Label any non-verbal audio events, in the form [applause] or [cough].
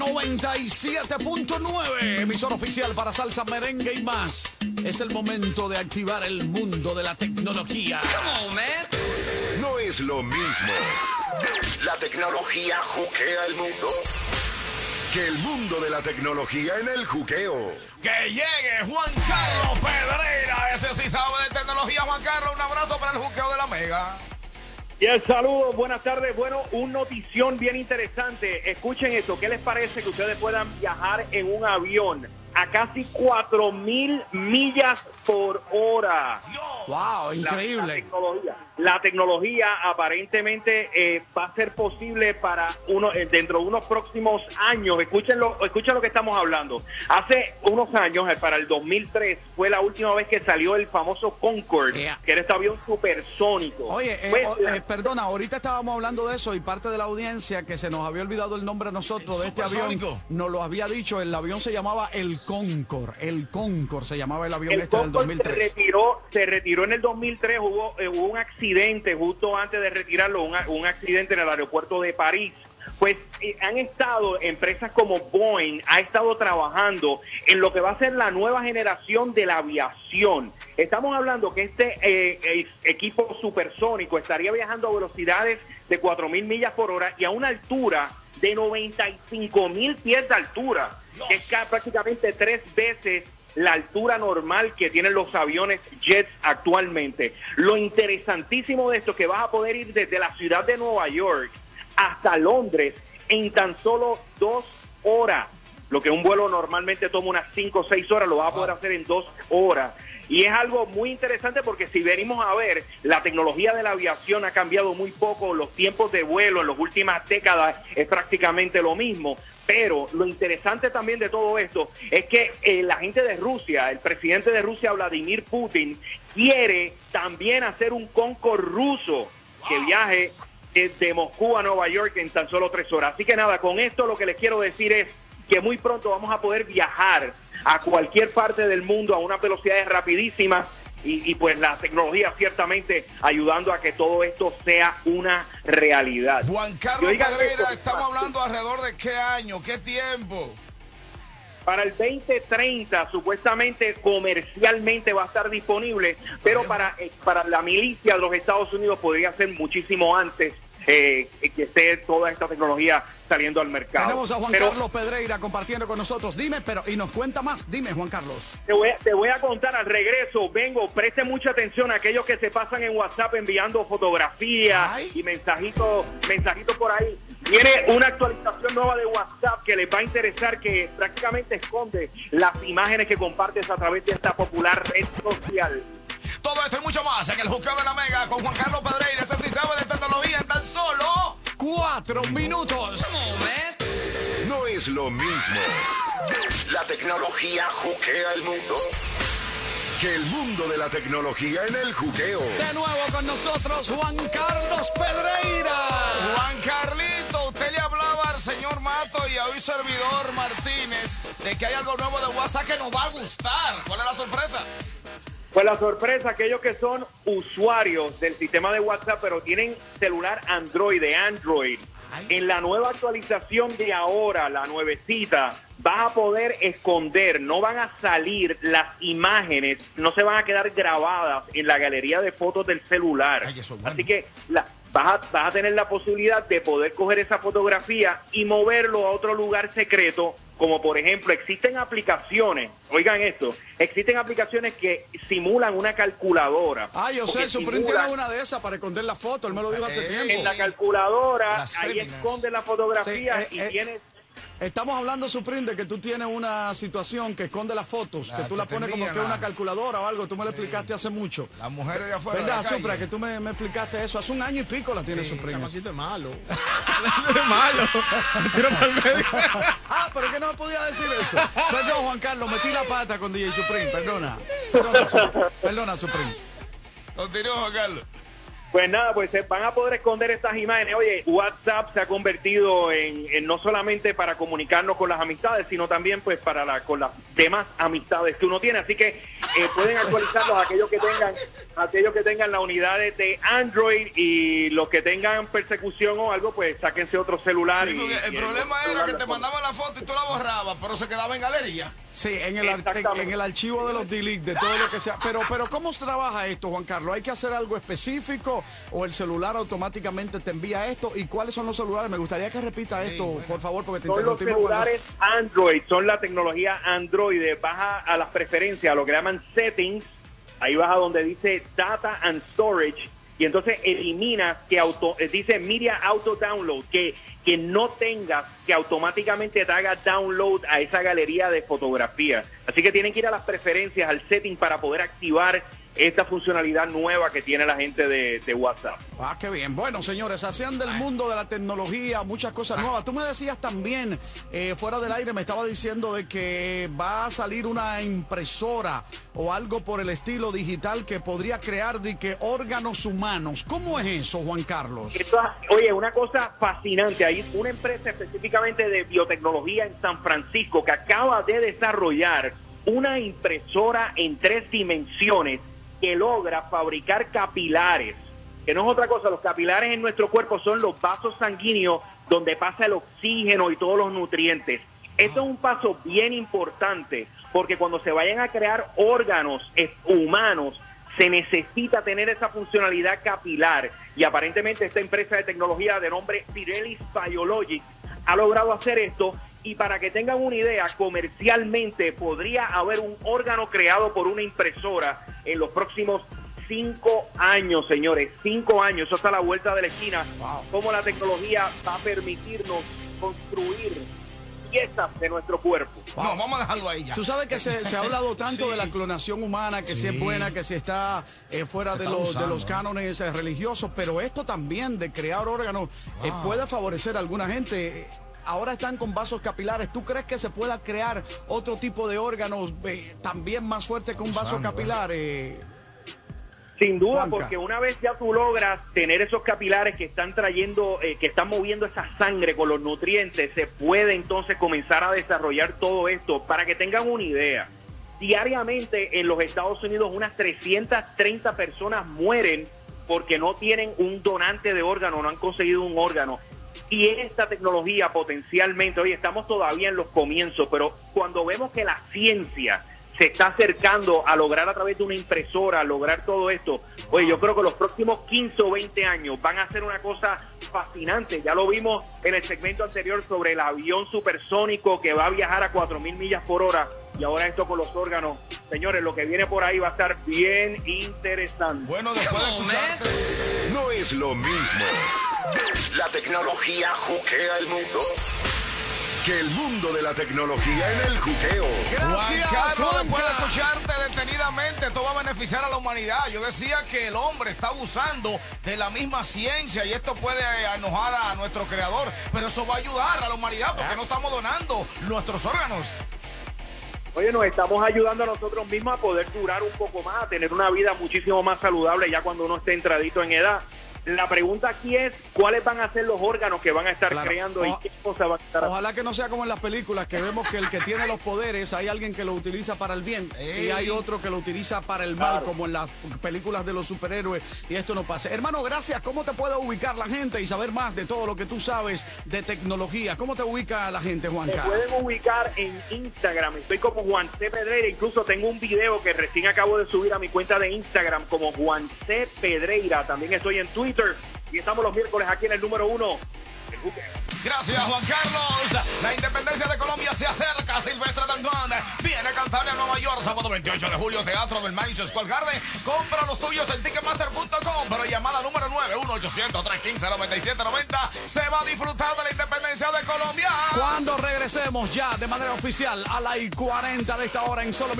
97.9, emisor oficial para salsa, merengue y más. Es el momento de activar el mundo de la tecnología. No es lo mismo. La tecnología juquea el mundo. Que el mundo de la tecnología en el juqueo. Que llegue Juan Carlos Pedreira. Ese sí sabe de tecnología. Juan Carlos, un abrazo para el juqueo de la Mega. Y el saludo, buenas tardes. Bueno, un notición bien interesante. Escuchen esto. ¿Qué les parece que ustedes puedan viajar en un avión a casi 4 mil millas por hora? Wow, La, increíble. tecnología, la tecnología aparentemente eh, va a ser posible para uno eh, dentro de unos próximos años. Escuchen lo, escuchen lo que estamos hablando. Hace unos años, eh, para el 2003, fue la última vez que salió el famoso Concorde, Yeah. que era este avión supersónico. Oye, Pues, la- perdona, ahorita estábamos hablando de eso y parte de la audiencia que se nos había olvidado el nombre a nosotros de este avión, nos lo había dicho, el avión se llamaba el Concorde, el Concorde se llamaba el avión El este del Concorde se 2003. retiró, se retiró en el 2003, hubo, eh, hubo un accidente justo antes de retirarlo, un, accidente en el aeropuerto de París. Pues eh, han estado, empresas como Boeing, ha estado trabajando en lo que va a ser la nueva generación de la aviación. Estamos hablando que este eh, equipo supersónico estaría viajando a velocidades de 4.000 millas por hora y a una altura de 95 mil pies de altura, que es ca- prácticamente tres veces la altura normal que tienen los aviones jets actualmente. Lo interesantísimo de esto es que vas a poder ir desde la ciudad de Nueva York hasta Londres en tan solo dos horas. Lo que un vuelo normalmente toma unas cinco o seis horas, lo vas a poder hacer en dos horas. Y es algo muy interesante porque si venimos a ver, la tecnología de la aviación ha cambiado muy poco, los tiempos de vuelo en las últimas décadas es prácticamente lo mismo. Pero lo interesante también de todo esto es que eh, la gente de Rusia, el presidente de Rusia, Vladimir Putin, quiere también hacer un Concorde ruso que viaje desde Moscú a Nueva York en tan solo tres horas. Así que nada, con esto lo que les quiero decir es que muy pronto vamos a poder viajar a cualquier parte del mundo a unas velocidades rapidísimas y, y pues la tecnología ciertamente ayudando a que todo esto sea una realidad. Juan Carlos Pedreira, esto, estamos hablando alrededor de qué año, qué tiempo. Para el 2030 supuestamente comercialmente va a estar disponible, pero para, eh, para la milicia de los Estados Unidos podría ser muchísimo antes eh, que esté toda esta tecnología saliendo al mercado. Tenemos a Juan Pero Carlos Pedreira compartiendo con nosotros. Dime, pero, y nos cuenta más. Dime, Juan Carlos. Te voy, a, te voy a contar al regreso, vengo, preste mucha atención a aquellos que se pasan en WhatsApp enviando fotografías Ay. y mensajitos, mensajitos por ahí. Viene una actualización nueva de WhatsApp que les va a interesar, que prácticamente esconde las imágenes que compartes a través de esta popular red social. Todo esto y mucho más en el juqueo de la Mega con Juan Carlos Pedreira. Ese sí sabe de tecnología en tan solo. Cuatro minutos. No es lo mismo. La tecnología juquea el mundo. Que el mundo de la tecnología en el juqueo. De nuevo con nosotros, Juan Carlos Pedreira. Juan Carlito, usted le hablaba al señor Mato y a hoy servidor Martínez de que hay algo nuevo de WhatsApp que nos va a gustar. ¿Cuál es la sorpresa? Pues la sorpresa, aquellos que son usuarios del sistema de WhatsApp, pero tienen celular Android, de Android, en la nueva actualización de ahora, la nuevecita, vas a poder esconder, no van a salir las imágenes, no se van a quedar grabadas en la galería de fotos del celular. Ay, bueno. Así que la- vas, a, vas a tener la posibilidad de poder coger esa fotografía y moverlo a otro lugar secreto, como por ejemplo existen aplicaciones, oigan esto, existen aplicaciones que simulan una calculadora. Ah, yo o sé, simulan- tiene una de esas para esconder la foto. Él me lo dijo hace Eh, tiempo. En la calculadora, Las ahí féminas. esconde la fotografía Sí, eh, y eh, tienes... Estamos hablando, Supreme, de que tú tienes una situación que esconde las fotos, que tú la pones como que una calculadora o algo. Tú me lo explicaste hace mucho. Las mujeres de afuera. ¿Verdad. Supra? Que tú me, explicaste eso. Hace un año y pico la tiene Sí, Supreme. chamaquito es malo. [laughs] es malo. Tira para el medio. [laughs] ah, pero que no me podía decir eso. Perdón, Juan Carlos, metí la pata con DJ Supreme. Perdona. Perdona, Supreme. Perdona, Supreme. Continúa, Juan Carlos. Pues nada, pues se van a poder esconder estas imágenes. Oye, WhatsApp se ha convertido en, en no solamente para comunicarnos con las amistades, sino también pues para la, con las demás amistades que uno tiene. Así que eh, pueden actualizarlos aquellos que tengan, aquellos que tengan la unidad de, Android y los que tengan persecución o algo, pues sáquense otro celular. Sí, y- porque el y problema era que te mandaban la foto y tú la borrabas, pero se quedaba en galería. Sí, en el, en, el archivo de los delete, de todo lo que sea. Pero, pero ¿cómo trabaja esto, Juan Carlos? ¿Hay que hacer algo específico o el celular automáticamente te envía esto? ¿Y cuáles son los celulares? Me gustaría que repita esto, por favor, porque te Son los cuando- celulares Android, son la tecnología Android. Baja a las preferencias, a lo que llaman settings. Ahí vas a donde dice Data and Storage. Y entonces eliminas que auto, dice Media Auto Download, que, que no tengas que automáticamente te haga download a esa galería de fotografías. Así que tienen que ir a las preferencias, al setting para poder activar esta funcionalidad nueva que tiene la gente de, de WhatsApp. Ah, qué bien. Bueno, señores, hacían del mundo de la tecnología muchas cosas nuevas. Tú me decías también, eh, fuera del aire, me estaba diciendo de que va a salir una impresora o algo por el estilo digital que podría crear de que órganos humanos. ¿Cómo es eso, Juan Carlos? Esto oye, una cosa fascinante. Hay una empresa específicamente de biotecnología en San Francisco que acaba de desarrollar una impresora en tres dimensiones que logra fabricar capilares. Que no es otra cosa, los capilares en nuestro cuerpo son los vasos sanguíneos donde pasa el oxígeno y todos los nutrientes. Esto es un paso bien importante porque cuando se vayan a crear órganos eh, humanos, se necesita tener esa funcionalidad capilar y aparentemente esta empresa de tecnología de nombre Pirelli Biologics ha logrado hacer esto y para que tengan una idea, comercialmente podría haber un órgano creado por una impresora en los próximos cinco años, señores, cinco años, eso está a la vuelta de la esquina, cómo la tecnología va a permitirnos construir piezas de nuestro cuerpo. No, vamos a dejarlo ahí ya. Tú sabes que se, se ha hablado tanto Sí. de la clonación humana, que si es buena, que si está eh, fuera Se de está los, de los cánones eh, religiosos, pero esto también de crear órganos eh, puede favorecer a alguna gente. Eh, Ahora están con vasos capilares. ¿Tú crees que se pueda crear otro tipo de órganos eh, también más fuerte que un vaso Usando, capilar? eh? Sin duda, porque una vez ya tú logras tener esos capilares que están trayendo, eh, que están moviendo esa sangre con los nutrientes, se puede entonces comenzar a desarrollar todo esto. Para que tengan una idea, diariamente en los Estados Unidos unas 330 personas mueren porque no tienen un donante de órgano, no han conseguido un órgano. Y esta tecnología potencialmente, hoy estamos todavía en los comienzos, pero cuando vemos que la ciencia se está acercando a lograr a través de una impresora, lograr todo esto. Oye, yo creo que los próximos 15 o 20 años van a ser una cosa fascinante. Ya lo vimos en el segmento anterior sobre el avión supersónico que va a viajar a 4.000 millas por hora. Y ahora esto con los órganos. Señores, lo que viene por ahí va a estar bien interesante. Bueno, después de escucharte. No es lo mismo. La tecnología juquea el mundo. Que el mundo de la tecnología en el juqueo. Gracias, Juan Carlos, Juanca. después de escucharte detenidamente, esto va a beneficiar a la humanidad. Yo decía que el hombre está abusando de la misma ciencia y esto puede enojar a nuestro creador, pero eso va a ayudar a la humanidad porque no estamos donando nuestros órganos. Oye, nos estamos ayudando a nosotros mismos a poder durar un poco más, a tener una vida muchísimo más saludable ya cuando uno esté entradito en edad. La pregunta aquí es, ¿cuáles van a ser los órganos que van a estar Claro. creando y O- qué cosas van a estar haciendo? Ojalá que no sea como en las películas, que vemos que el que tiene los poderes, hay alguien que lo utiliza para el bien y hay otro que lo utiliza para el mal, como en las películas de los superhéroes, y esto no pasa. Hermano, gracias. ¿Cómo te puede ubicar la gente y saber más de todo lo que tú sabes de tecnología? ¿Cómo te ubica la gente, Me Juanca? pueden ubicar en Instagram, estoy como Juan C. Pedreira, incluso tengo un video que recién acabo de subir a mi cuenta de Instagram como Juan C. Pedreira, también estoy en Twitter y estamos los miércoles aquí en el número uno. el. Gracias, Juan Carlos. La independencia de Colombia se acerca. Silvestre Dangón viene a cantarle a Nueva York, sábado 28 de julio, Teatro del Madison Square Garden. Compra los tuyos en Ticketmaster.com. Pero llamada número 9, 1-800-315-9790. Se va a disfrutar de la independencia de Colombia. Cuando regresemos ya de manera oficial a la I 40 de esta hora en solo